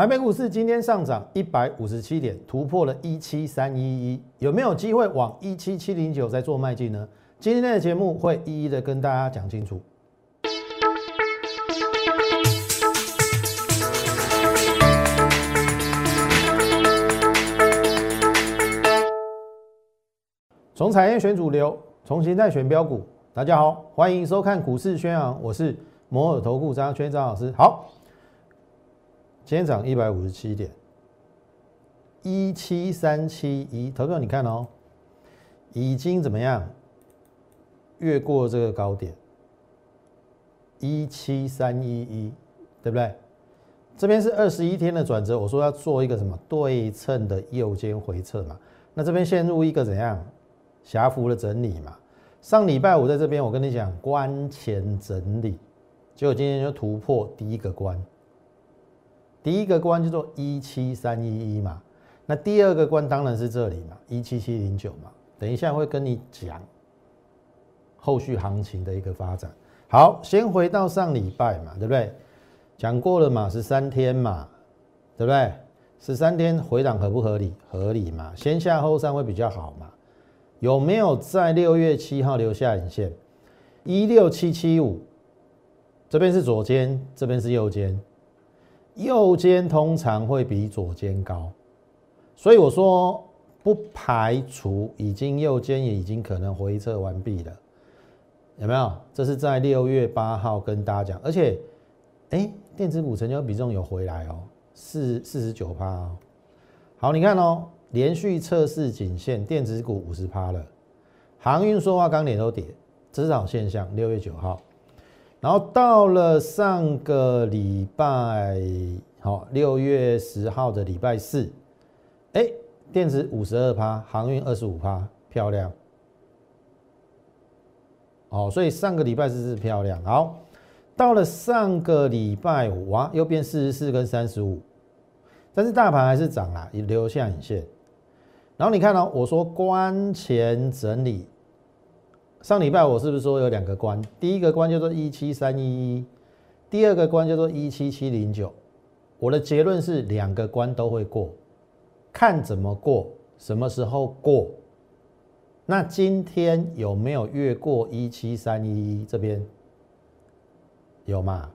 台北股市今天上涨一百五十七点，突破了一七三一一，有没有机会往一七七零九再做迈进呢？今天的节目会一一的跟大家讲清楚。从产业选主流，从形态选标股。大家好，欢迎收看股市宣扬，我是摩尔投顾张圈张老师。好。今天涨一百五十七点，一七三七一，投票你看哦，已经怎么样越过这个高点一七三一一，对不对？这边是二十一天的转折，我说要做一个什么对称的右肩回撤嘛，那这边陷入一个怎样狭幅的整理嘛？上礼拜五在这边我跟你讲关前整理，结果今天就突破第一个关。第一个关叫做一七三一一嘛，那第二个关当然是这里嘛，一七七零九嘛。等一下会跟你讲后续行情的一个发展。好，先回到上礼拜嘛，对不对？讲过了嘛，十三天嘛，对不对？十三天回档合不合理？合理嘛，先下后上会比较好嘛。有没有在六月七号留下影线？一六七七五，这边是左肩，这边是右肩。右肩通常会比左肩高，所以我说不排除已经右肩也已经可能回撤完毕了，有没有？这是在六月八号跟大家讲，而且，哎，电子股成交比重有回来哦，四四十九趴哦。好，你看哦，连续测试颈线，电子股五十趴了，航运、塑化、钢铁都跌，这是好现象。六月九号。然后到了上个礼拜，好，六月十号的礼拜四，哎，电子五十二趴，航运二十五趴，漂亮。哦，所以上个礼拜四是漂亮。好，到了上个礼拜五啊，又变四十四跟三十五，但是大盘还是涨了，也留下影线。然后你看到我说关前整理。上礼拜我是不是说有两个关？第一个关叫做一七三一一，第二个关叫做一七七零九。我的结论是两个关都会过，看怎么过，什么时候过。那今天有没有越过一七三一一这边？有吗？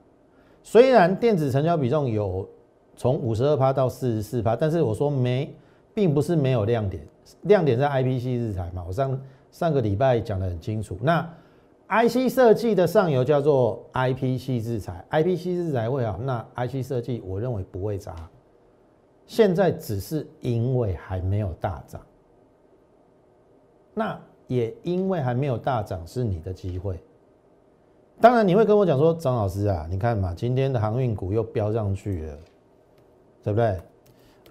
虽然电子成交比重有从五十二趴到四十四趴，但是我说没，并不是没有亮点，亮点在 IPC 日材嘛，我上。上个礼拜讲得很清楚，那 IC 设计的上游叫做 IPC 制裁，IPC 制裁会好，那 IC 设计我认为不会砸，现在只是因为还没有大涨，那也因为还没有大涨是你的机会。当然你会跟我讲说，张老师啊，你看嘛，今天的航运股又飙上去了，对不对？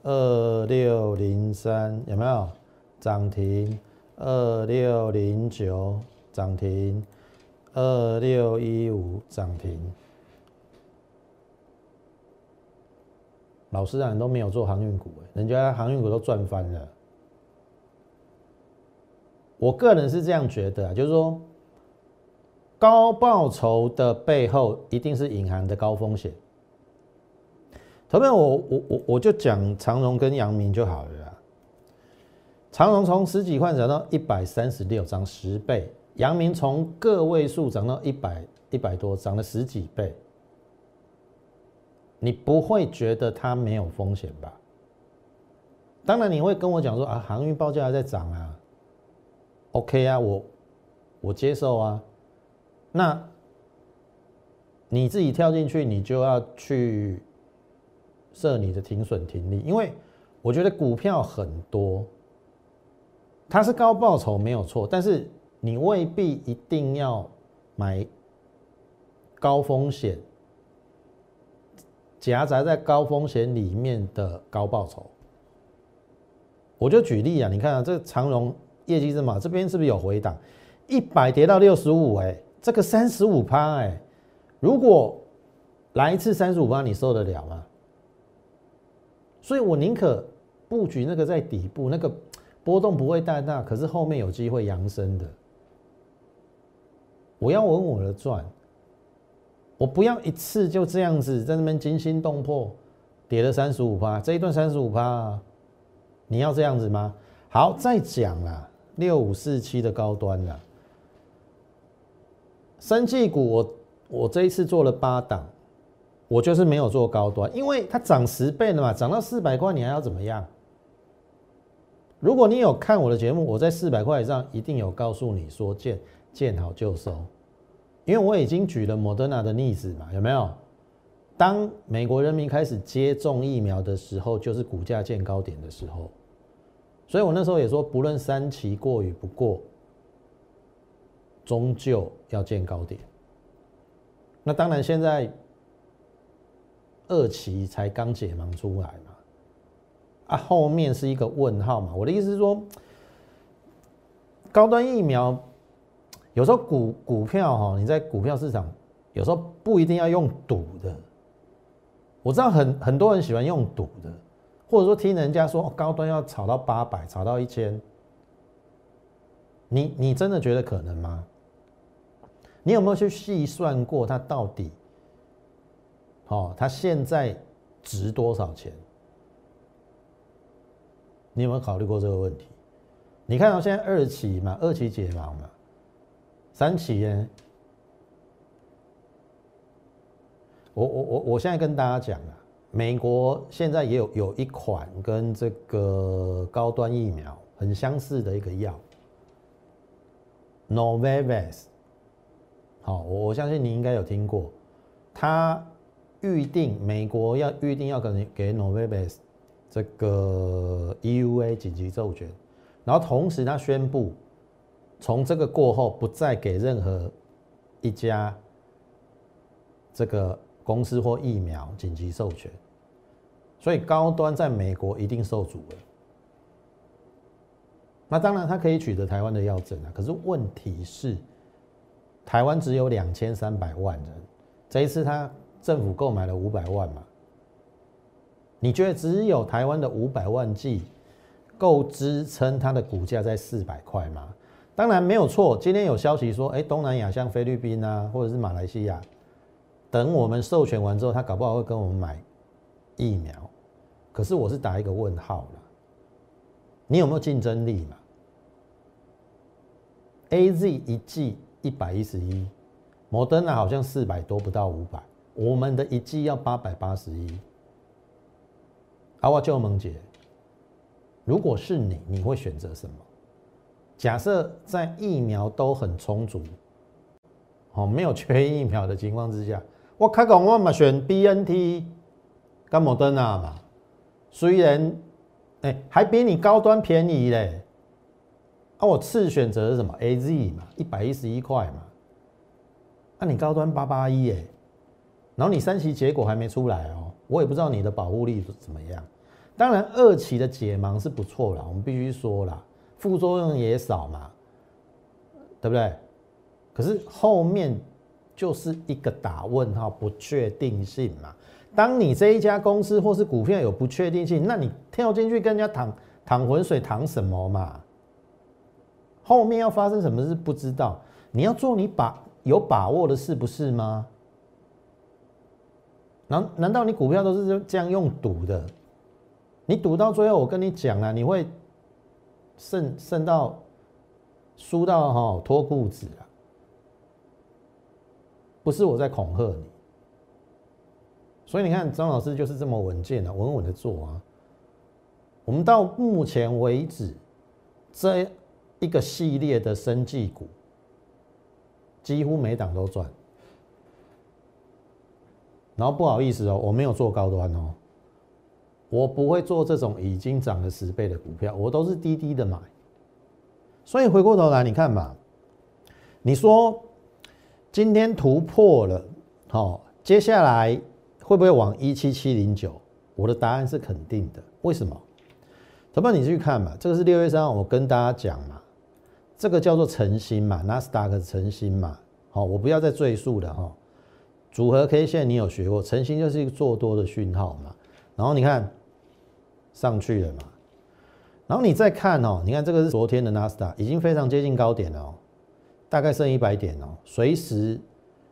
二六零三有没有？涨停？二六零九涨停，二六一五涨停。老师啊，你都没有做航运股人家航运股都赚翻了。我个人是这样觉得啊，就是说高报酬的背后一定是隐含的高风险。同样我我我我就讲长荣跟阳明就好了。长荣从十几块涨到一百三十六，涨十倍；阳明从个位数涨到一百一百多，涨了十几倍。你不会觉得它没有风险吧？当然你会跟我讲说啊，航运报价还在涨啊，OK 啊，我我接受啊。那你自己跳进去，你就要去设你的停损停利，因为我觉得股票很多。它是高报酬没有错，但是你未必一定要买高风险夹杂在高风险里面的高报酬。我就举例啊，你看啊，这长荣业绩这么，这边是不是有回档？一百跌到六十五，哎，这个三十五趴，哎，如果来一次三十五趴，你受得了吗？所以我宁可布局那个在底部那个。波动不会太大，可是后面有机会扬升的。我要稳稳的赚，我不要一次就这样子在那边惊心动魄，跌了三十五趴，这一段三十五趴，你要这样子吗？好，再讲啦，六五四七的高端啦，生技股我我这一次做了八档，我就是没有做高端，因为它涨十倍了嘛，涨到四百块，你还要怎么样？如果你有看我的节目，我在四百块以上一定有告诉你说见见好就收，因为我已经举了莫德纳的例子嘛，有没有？当美国人民开始接种疫苗的时候，就是股价见高点的时候。所以我那时候也说，不论三期过与不过，终究要见高点。那当然，现在二期才刚解盲出来，啊，后面是一个问号嘛。我的意思是说，高端疫苗有时候股股票哈，你在股票市场有时候不一定要用赌的。我知道很很多人喜欢用赌的，或者说听人家说高端要炒到八百，炒到一千，你你真的觉得可能吗？你有没有去细算过它到底，哦，它现在值多少钱？你有没有考虑过这个问题？你看到现在二期嘛，二期解盲嘛，三期呢？我我我我现在跟大家讲啊，美国现在也有有一款跟这个高端疫苗很相似的一个药，Novavax。好，我我相信你应该有听过，他预定美国要预定要给给 Novavax 这个 EUA 紧急授权，然后同时他宣布，从这个过后不再给任何一家这个。公司或疫苗紧急授权，所以高端在美国一定受阻了。那当然，他可以取得台湾的药证啊。可是问题是，台湾只有两千三百万人，这一次他政府购买了五百万嘛？你觉得只有台湾的五百万剂够支撑它的股价在四百块吗？当然没有错。今天有消息说，哎，东南亚像菲律宾啊，或者是马来西亚。等我们授权完之后，他搞不好会跟我们买疫苗，可是我是打一个问号了。你有没有竞争力嘛？A Z 一剂一百一十一，摩登呢好像四百多不到五百，我们的一剂要八百八十一。阿瓦就萌姐，如果是你，你会选择什么？假设在疫苗都很充足，哦，没有缺疫苗的情况之下。我开讲，我嘛选 B N T 跟莫德纳嘛，虽然哎还比你高端便宜嘞，啊我次选择是什么 A Z 嘛，一百一十一块嘛，啊你高端八八一哎，然后你三期结果还没出来哦，我也不知道你的保护力怎么样。当然二期的解盲是不错了，我们必须说了，副作用也少嘛，对不对？可是后面。就是一个打问号，不确定性嘛。当你这一家公司或是股票有不确定性，那你跳进去跟人家淌淌浑水，淌什么嘛？后面要发生什么事不知道。你要做你把有把握的事，不是吗？难难道你股票都是这样用赌的？你赌到最后，我跟你讲了，你会胜胜到输到哈脱裤子啊！不是我在恐吓你，所以你看张老师就是这么稳健啊，稳稳的做啊。我们到目前为止，这一个系列的生技股，几乎每档都赚。然后不好意思哦，我没有做高端哦，我不会做这种已经涨了十倍的股票，我都是低低的买。所以回过头来，你看嘛，你说。今天突破了，好，接下来会不会往一七七零九？我的答案是肯定的。为什么？怎么你去看嘛？这个是六月三号我跟大家讲嘛，这个叫做晨星嘛，纳斯达克晨星嘛，好，我不要再赘述了哈。组合 K 线你有学过，晨星就是一个做多的讯号嘛。然后你看上去了嘛，然后你再看哦，你看这个是昨天的纳斯达，已经非常接近高点了。大概剩一百点哦，随时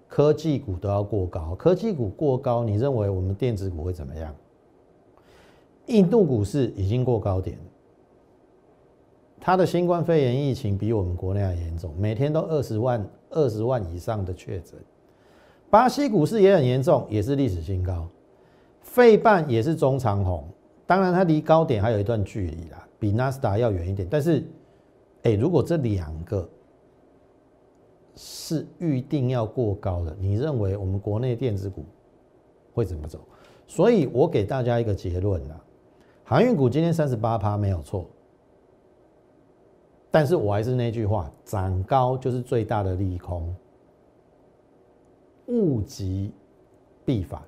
科技股都要过高，科技股过高，你认为我们电子股会怎么样？印度股市已经过高点，它的新冠肺炎疫情比我们国内还严重，每天都二十万、二十万以上的确诊。巴西股市也很严重，也是历史新高。费半也是中长红，当然它离高点还有一段距离啦，比纳斯达要远一点。但是，哎，如果这两个是预定要过高的，你认为我们国内电子股会怎么走？所以我给大家一个结论啦，航运股今天三十八趴没有错，但是我还是那句话，涨高就是最大的利空，物极必反。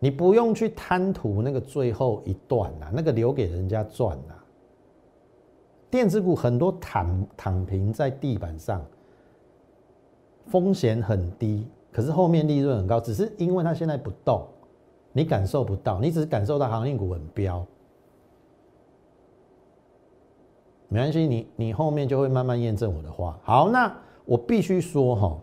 你不用去贪图那个最后一段呐，那个留给人家赚呐。电子股很多躺躺平在地板上，风险很低，可是后面利润很高，只是因为它现在不动，你感受不到，你只是感受到航运股很飙。没关系，你你后面就会慢慢验证我的话。好，那我必须说哈，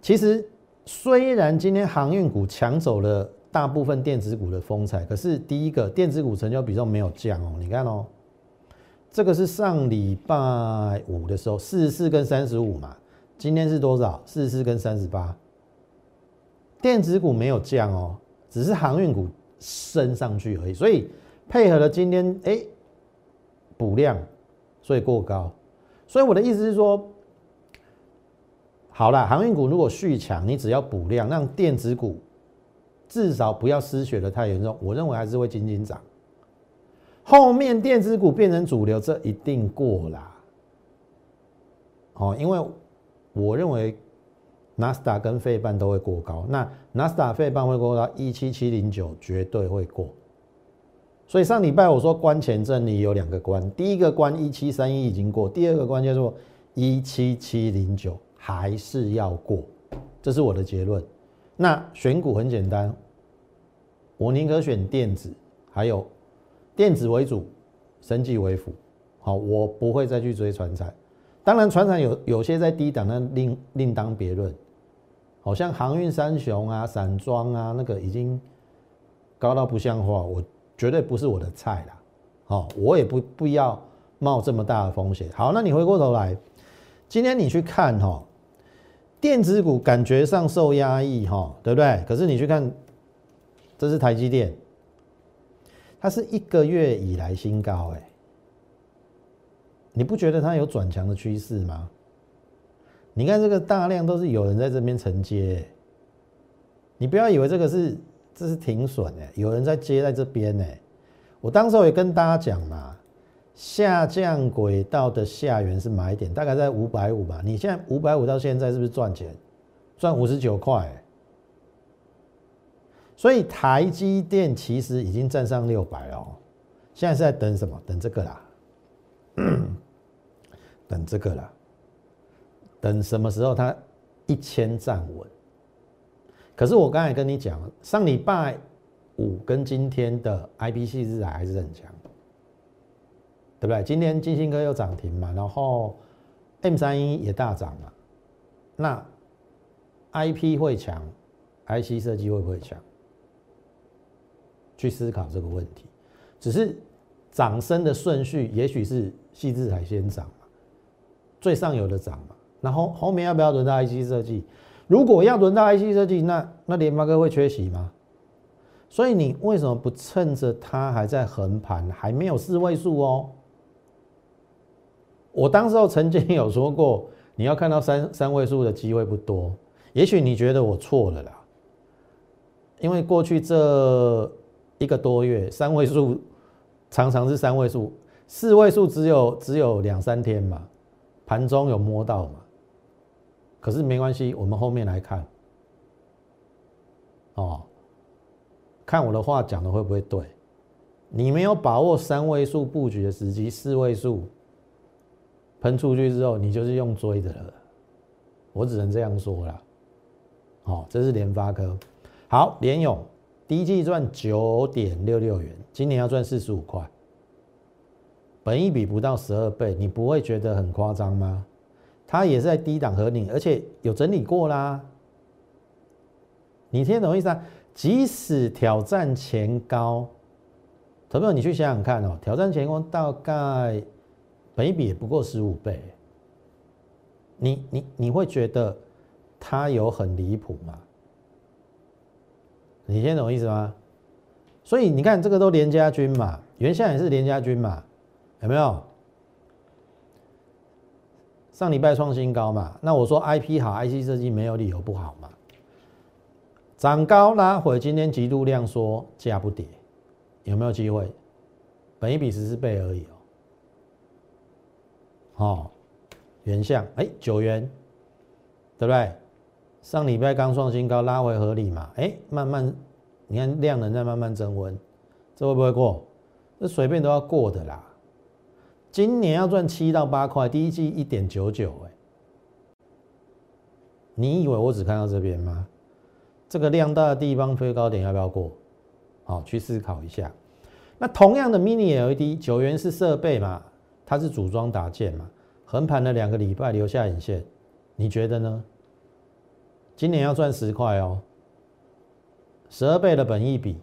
其实。虽然今天航运股抢走了大部分电子股的风采，可是第一个电子股成交比重没有降哦。你看哦，这个是上礼拜五的时候四十四跟三十五嘛，今天是多少？四十四跟三十八，电子股没有降哦，只是航运股升上去而已。所以配合了今天哎补量，所以过高。所以我的意思是说。好了，航运股如果续强，你只要补量，让电子股至少不要失血的太严重，我认为还是会紧紧涨。后面电子股变成主流，这一定过啦。哦，因为我认为纳斯达跟费半都会过高，那纳斯达费半会过到一七七零九，绝对会过。所以上礼拜我说关前阵你有两个关，第一个关一七三一已经过，第二个关叫做一七七零九。还是要过，这是我的结论。那选股很简单，我宁可选电子，还有电子为主，生技为辅。好，我不会再去追船产。当然，船产有有些在低档，那另另当别论。好像航运三雄啊、散装啊，那个已经高到不像话，我绝对不是我的菜啦。好，我也不不要冒这么大的风险。好，那你回过头来，今天你去看哈。电子股感觉上受压抑，哈，对不对？可是你去看，这是台积电，它是一个月以来新高，哎，你不觉得它有转强的趋势吗？你看这个大量都是有人在这边承接，你不要以为这个是这是停损，哎，有人在接在这边，哎，我当时也跟大家讲嘛。下降轨道的下缘是买点，大概在五百五吧。你现在五百五到现在是不是赚钱？赚五十九块。所以台积电其实已经站上六百了，现在是在等什么？等这个啦，等这个啦，等什么时候它一千站稳？可是我刚才跟你讲，上礼拜五跟今天的 IPC 日还是很强。对不对？今天金星科又涨停嘛，然后 M 三一也大涨嘛，那 IP 会强，IC 设计会不会强？去思考这个问题。只是涨升的顺序，也许是细致海先涨嘛，最上游的涨嘛，然后后面要不要轮到 IC 设计？如果要轮到 IC 设计，那那联发科会缺席吗？所以你为什么不趁着它还在横盘，还没有四位数哦？我当时候曾经有说过，你要看到三三位数的机会不多。也许你觉得我错了啦，因为过去这一个多月，三位数常常是三位数，四位数只有只有两三天嘛，盘中有摸到嘛。可是没关系，我们后面来看。哦，看我的话讲的会不会对？你没有把握三位数布局的时机，四位数。喷出去之后，你就是用追的了，我只能这样说了。好，这是联发科。好，联勇第一季赚九点六六元，今年要赚四十五块，本一比不到十二倍，你不会觉得很夸张吗？它也是在低档合领，而且有整理过啦。你听懂意思啊？即使挑战前高，投票你去想想看哦，挑战前高大概本一比也不过十五倍，你你你会觉得它有很离谱吗？你听懂意思吗？所以你看这个都连家军嘛，原先也是连家军嘛，有没有？上礼拜创新高嘛，那我说 IP 好，IC 设计没有理由不好嘛。涨高拉回，今天极度量缩，价不跌，有没有机会？本一比十四倍而已。哦，原相哎九元，对不对？上礼拜刚创新高，拉回合理嘛？哎，慢慢你看量能在慢慢增温，这会不会过？这随便都要过的啦。今年要赚七到八块，第一季一点九九，哎，你以为我只看到这边吗？这个量大的地方推高点要不要过？好，去思考一下。那同样的 Mini LED 九元是设备嘛？它是组装打件嘛？横盘了两个礼拜，留下影线，你觉得呢？今年要赚十块哦，十二倍的本益比，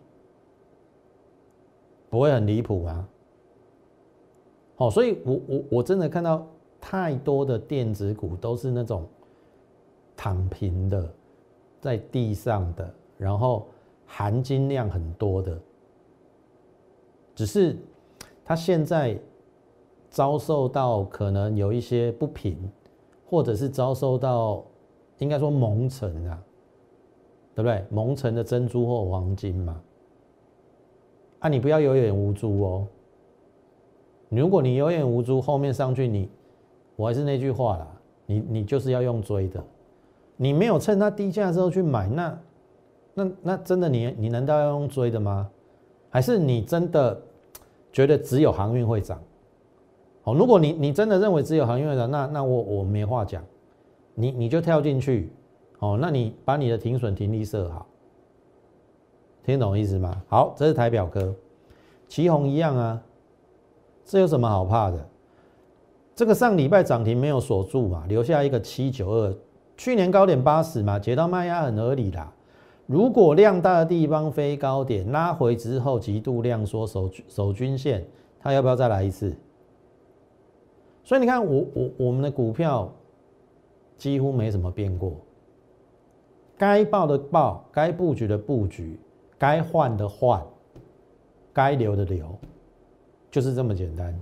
不会很离谱吗？哦，所以我我我真的看到太多的电子股都是那种躺平的，在地上的，然后含金量很多的，只是它现在遭受到可能有一些不平，或者是遭受到应该说蒙尘啊，对不对？蒙尘的珍珠或黄金嘛，啊，你不要有眼无珠哦。如果你有眼无珠，后面上去你，我还是那句话啦，你你就是要用追的，你没有趁它低价之后去买，那那那真的你你难道要用追的吗？还是你真的觉得只有航运会涨？好，如果你你真的认为只有航运的，那那我我没话讲，你你就跳进去，哦，那你把你的停损停利设好，听懂意思吗？好，这是台表哥，旗红一样啊。这有什么好怕的？这个上礼拜涨停没有锁住嘛，留下一个七九二，去年高点八十嘛，解到卖压很合理啦。如果量大的地方飞高点拉回之后极度量缩守守均线，它要不要再来一次？所以你看我我我们的股票几乎没什么变过，该报的报，该布局的布局，该换的换，该留的留。就是这么简单，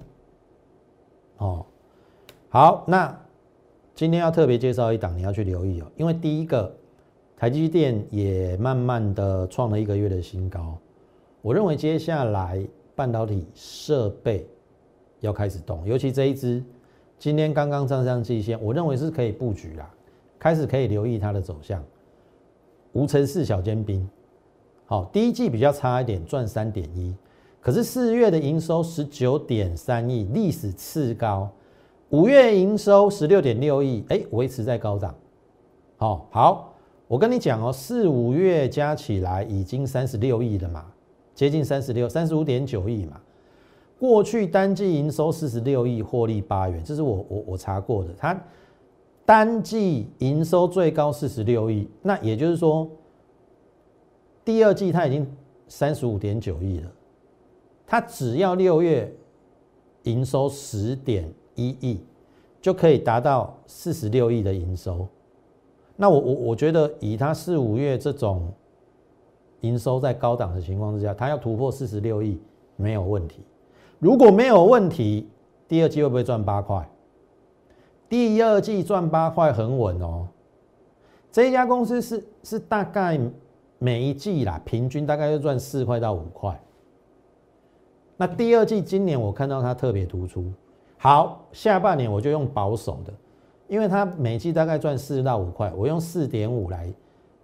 哦，好，那今天要特别介绍一档，你要去留意哦，因为第一个，台积电也慢慢的创了一个月的新高，我认为接下来半导体设备要开始动，尤其这一支今天刚刚站上季线，我认为是可以布局啦，开始可以留意它的走向，无尘室小尖兵，好，第一季比较差一点，赚三点一。可是四月的营收十九点三亿，历史次高。五月营收十六点六亿，哎，维持在高涨。好，好，我跟你讲哦，四五月加起来已经三十六亿了嘛，接近三十六，三十五点九亿嘛。过去单季营收四十六亿，获利八元，这是我我我查过的。它单季营收最高四十六亿，那也就是说，第二季它已经三十五点九亿了。它只要六月营收十点一亿，就可以达到四十六亿的营收。那我我我觉得以它四五月这种营收在高档的情况之下，它要突破四十六亿没有问题。如果没有问题，第二季会不会赚八块？第二季赚八块很稳哦。这一家公司是是大概每一季啦，平均大概就赚四块到五块。那第二季今年我看到它特别突出，好，下半年我就用保守的，因为它每季大概赚四到五块，我用四点五来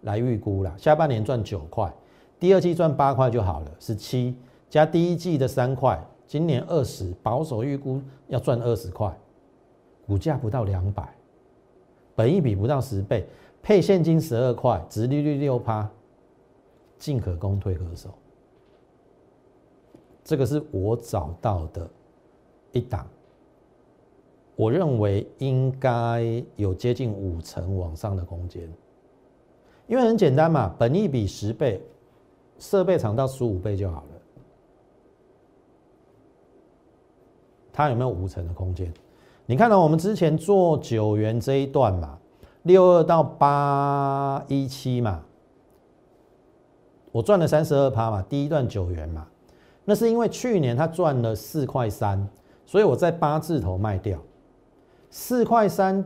来预估了，下半年赚九块，第二季赚八块就好了，十七加第一季的三块，今年二十，保守预估要赚二十块，股价不到两百，本益比不到十倍，配现金十二块，殖利率六趴，进可攻退可守。这个是我找到的一档，我认为应该有接近五成往上的空间，因为很简单嘛，本益比十倍，设备厂到十五倍就好了。它有没有五成的空间？你看到我们之前做九元这一段嘛，六二到八一七嘛，我赚了三十二趴嘛，第一段九元嘛，那是因为去年它赚了四块三，所以我在八字头卖掉，四块三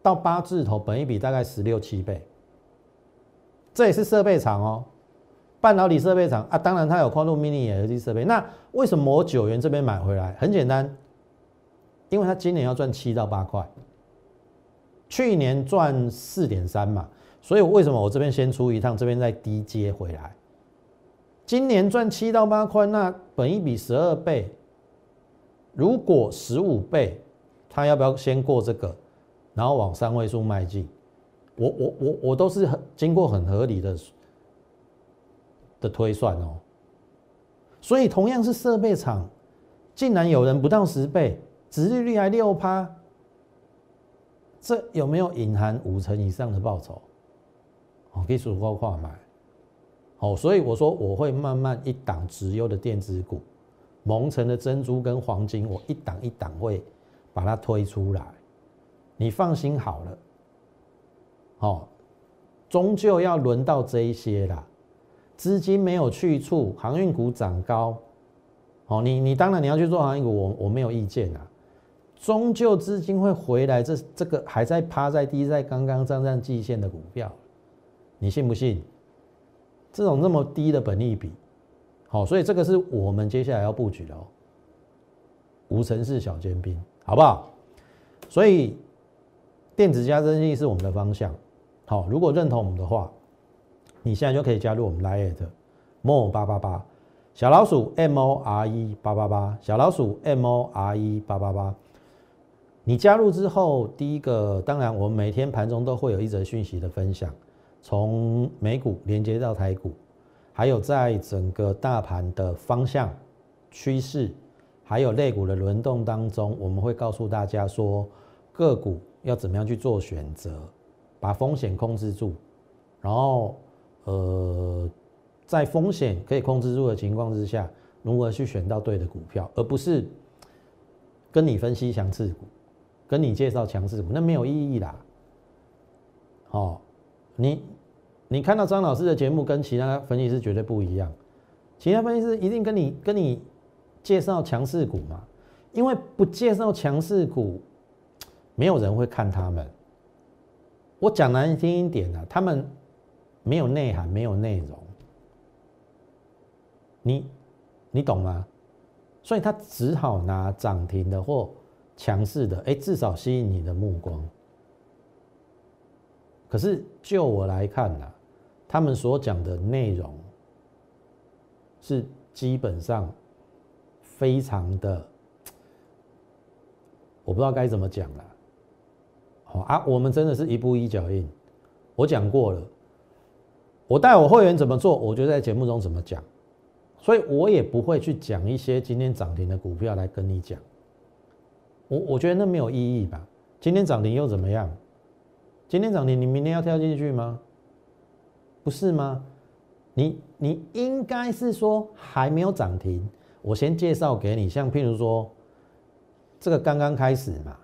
到八字头，本一比大概十六七倍，这也是设备厂哦。半导体设备厂啊，当然它有宽度 mini LED 设备。那为什么我九元这边买回来？很简单，因为它今年要赚七到八块，去年赚四点三嘛，所以为什么我这边先出一趟，这边再低接回来？今年赚七到八块，那本一比十二倍，如果十五倍，它要不要先过这个，然后往三位数迈进？我我我我都是很经过很合理的。的推算哦，所以同样是设备厂，竟然有人不到十倍，殖利率还六趴，这有没有隐含五成以上的报酬？哦，可以数高跨买，哦，所以我说我会慢慢一档直优的电子股，蒙城的珍珠跟黄金，我一档一档会把它推出来，你放心好了，哦，终究要轮到这一些啦。资金没有去处，航运股涨高，哦，你你当然你要去做航运股，我我没有意见啊。终究资金会回来，这这个还在趴在低在刚刚站上季线的股票，你信不信？这种那么低的本利比，好，所以这个是我们接下来要布局的哦。无尘室小尖兵，好不好？所以电子加增器是我们的方向，好，如果认同我们的话。你现在就可以加入我们 Line more 八八八小老鼠 M O R E 八八八小老鼠 M O R E 八八八。你加入之后，第一个当然我们每天盘中都会有一则讯息的分享，从美股连接到台股，还有在整个大盘的方向趋势，还有类股的轮动当中，我们会告诉大家说个股要怎么样去做选择，把风险控制住，然后。呃，在风险可以控制住的情况之下，如何去选到对的股票，而不是跟你分析强势股，跟你介绍强势股，那没有意义啦。哦，你你看到张老师的节目跟其他分析师绝对不一样，其他分析师一定跟你跟你介绍强势股嘛，因为不介绍强势股，没有人会看他们。我讲难听一点啊，他们。没有内涵，没有内容，你你懂吗？所以他只好拿涨停的或强势的，哎，至少吸引你的目光。可是就我来看呢，他们所讲的内容是基本上非常的，我不知道该怎么讲了。好啊，我们真的是一步一脚印，我讲过了。我带我会员怎么做，我就在节目中怎么讲，所以我也不会去讲一些今天涨停的股票来跟你讲。我我觉得那没有意义吧？今天涨停又怎么样？今天涨停，你明天要跳进去吗？不是吗？你你应该是说还没有涨停，我先介绍给你，像譬如说这个刚刚开始嘛，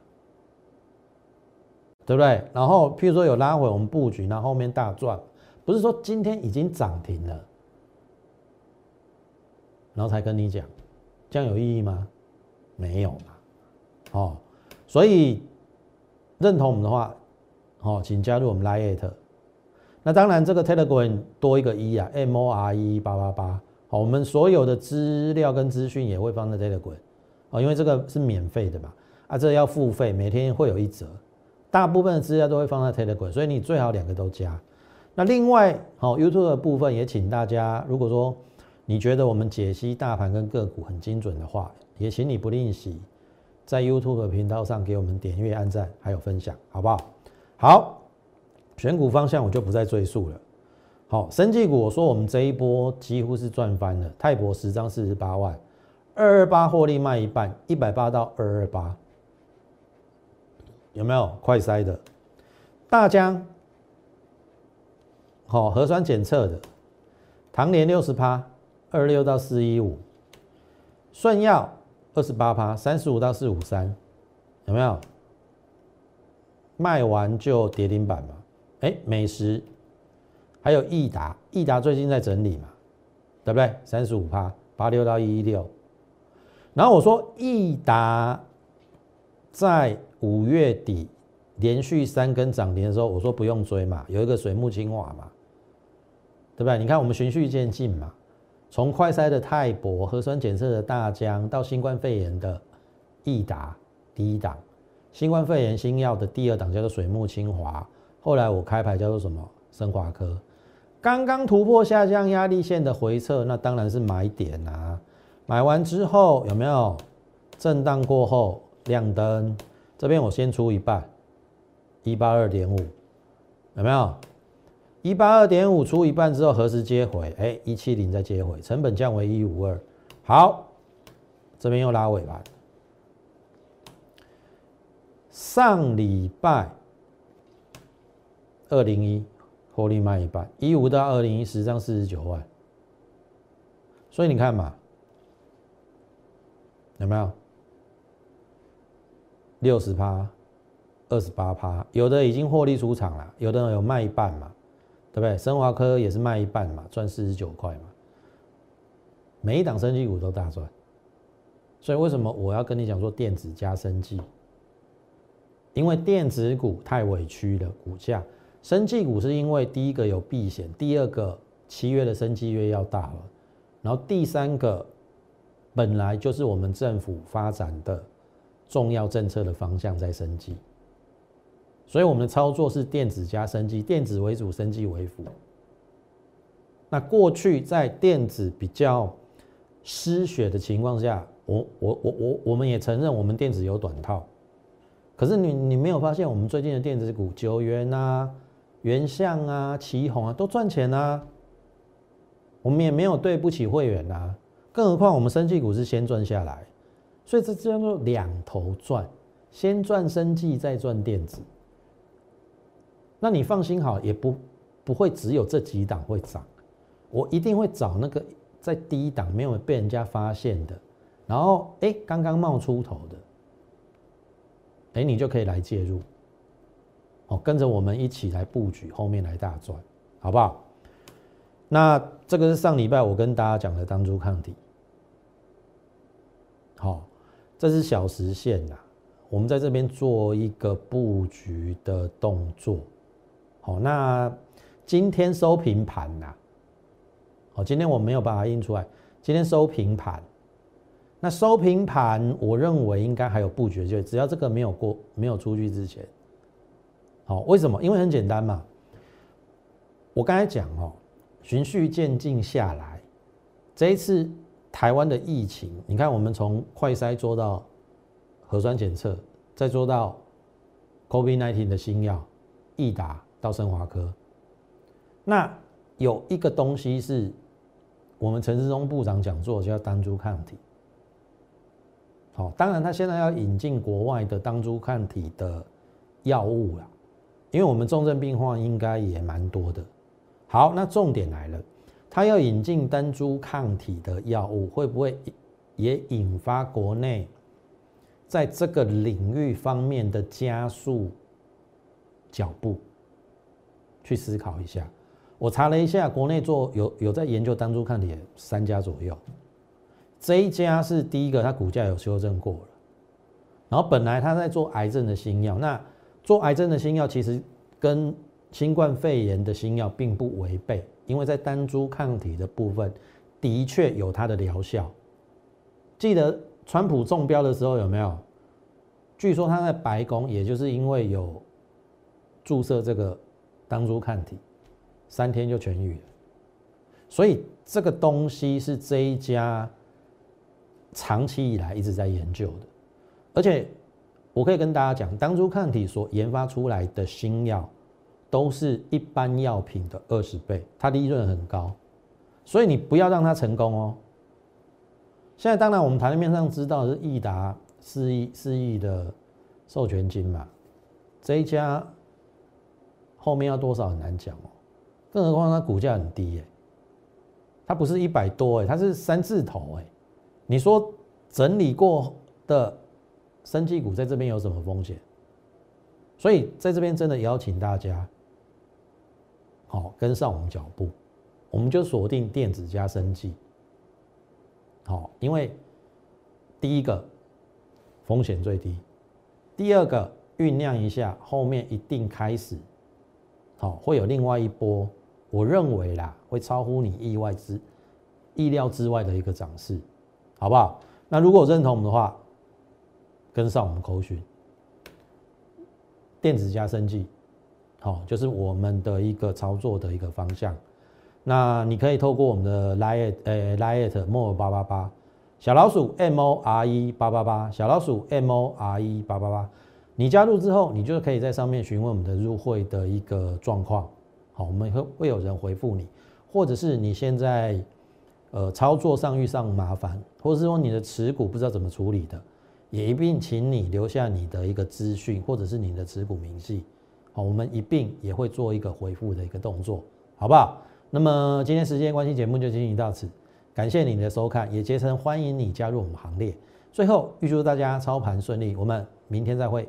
对不对？然后譬如说有拉回，我们布局，然后后面大赚。不是说今天已经涨停了，然后才跟你讲，这样有意义吗？没有嘛，哦，所以认同我们的话，哦，请加入我们 Lite。那当然，这个 Telegram 多一个一啊，M O R E 八八八。好，我们所有的资料跟资讯也会放在 Telegram，哦，因为这个是免费的嘛，啊，这要付费，每天会有一折，大部分的资料都会放在 Telegram，所以你最好两个都加。那另外，好 YouTube 的部分也请大家，如果说你觉得我们解析大盘跟个股很精准的话，也请你不吝惜在 YouTube 的频道上给我们点阅、按赞还有分享，好不好？好，选股方向我就不再赘述了。好，生技股我说我们这一波几乎是赚翻了，泰博十张四十八万，二二八获利卖一半，一百八到二二八，有没有快筛的？大疆。好，核酸检测的，唐联六十趴，二六到四一五，顺药二十八趴，三十五到四五三，有没有？卖完就跌停板嘛？哎，美食还有益达，益达最近在整理嘛，对不对？三十五趴，八六到一一六。然后我说益达在五月底连续三根涨停的时候，我说不用追嘛，有一个水木清华嘛，对不对？你看我们循序渐进嘛，从快筛的泰博、核酸检测的大疆到新冠肺炎的益达第一档。新冠肺炎新药的第二档叫做水木清华，后来我开牌叫做什么？生华科，刚刚突破下降压力线的回撤，那当然是买点啊！买完之后有没有震荡过后亮灯？这边我先出一半，一八二点五，有没有？一八二点五出一半之后何时接回？哎，一七零再接回，成本降为一五二，好，这边又拉尾巴。上礼拜二零一获利卖一半，一五到二零一十张四十九万，所以你看嘛，有没有六十趴、二十八趴？有的已经获利出场了，有的有卖一半嘛，对不对？生华科也是卖一半嘛，赚四十九块嘛，每一档升绩股都大赚，所以为什么我要跟你讲说电子加升绩？因为电子股太委屈了，股价，生技股是因为第一个有避险，第二个七月的生技月要大了，然后第三个本来就是我们政府发展的重要政策的方向在生技，所以我们的操作是电子加生技，电子为主，生技为辅。那过去在电子比较失血的情况下，我我我我我们也承认我们电子有短套。可是你你没有发现我们最近的电子股九元啊、元相啊、旗宏啊都赚钱啊？我们也没有对不起会员啊，更何况我们生技股是先赚下来，所以这叫做两头赚，先赚生技再赚电子。那你放心好，也不不会只有这几档会涨，我一定会找那个在低档没有被人家发现的，然后哎刚刚冒出头的。哎，你就可以来介入，哦，跟着我们一起来布局，后面来大赚，好不好？那这个是上礼拜我跟大家讲的当初抗体，好，这是小时线呐，我们在这边做一个布局的动作，哦，那今天收平盘呐，哦，今天我没有把它印出来，今天收平盘。那收平盘，我认为应该还有布局就只要这个没有过、没有出去之前，好，为什么？因为很简单嘛。我刚才讲哦，循序渐进下来，这一次台湾的疫情，你看我们从快筛做到核酸检测，再做到 COVID-19 的新药，易达到生华科，那有一个东西是我们陈世忠部长讲座叫单株抗体。好，当然他现在要引进国外的单株抗体的药物了，因为我们重症病患应该也蛮多的。好，那重点来了，他要引进单株抗体的药物，会不会也引发国内在这个领域方面的加速脚步？去思考一下。我查了一下，国内做有有在研究单株抗体三家左右。这一家是第一个，它股价有修正过了。然后本来他在做癌症的新药，那做癌症的新药其实跟新冠肺炎的新药并不违背，因为在单株抗体的部分的确有它的疗效。记得川普中标的时候有没有？据说他在白宫，也就是因为有注射这个当初抗体，三天就痊愈了。所以这个东西是这一家。长期以来一直在研究的，而且我可以跟大家讲，当初抗体所研发出来的新药，都是一般药品的二十倍，它利润很高，所以你不要让它成功哦。现在当然我们台面上知道是益达四亿四亿的授权金嘛，这一家后面要多少很难讲哦，更何况它股价很低哎，它不是一百多哎，它是三字头哎。你说整理过的生技股在这边有什么风险？所以在这边真的邀请大家，好跟上我们脚步，我们就锁定电子加生技，好，因为第一个风险最低，第二个酝酿一下，后面一定开始，好会有另外一波，我认为啦会超乎你意外之意料之外的一个涨势，好不好？那如果认同我们的话，跟上我们口讯。电子加生技，好，就是我们的一个操作的一个方向。那你可以透过我们的 line 呃 line more 八八八小老鼠 m o r e 八八八小老鼠 m o r e 八八八，你加入之后，你就可以在上面询问我们的入会的一个状况。好，我们会会有人回复你，或者是你现在呃操作上遇上麻烦，或者是说你的持股不知道怎么处理的。也一并请你留下你的一个资讯，或者是你的持股明细，好，我们一并也会做一个回复的一个动作，好不好？那么今天时间关系，节目就进行到此，感谢你的收看，也竭诚欢迎你加入我们行列。最后预祝大家操盘顺利，我们明天再会。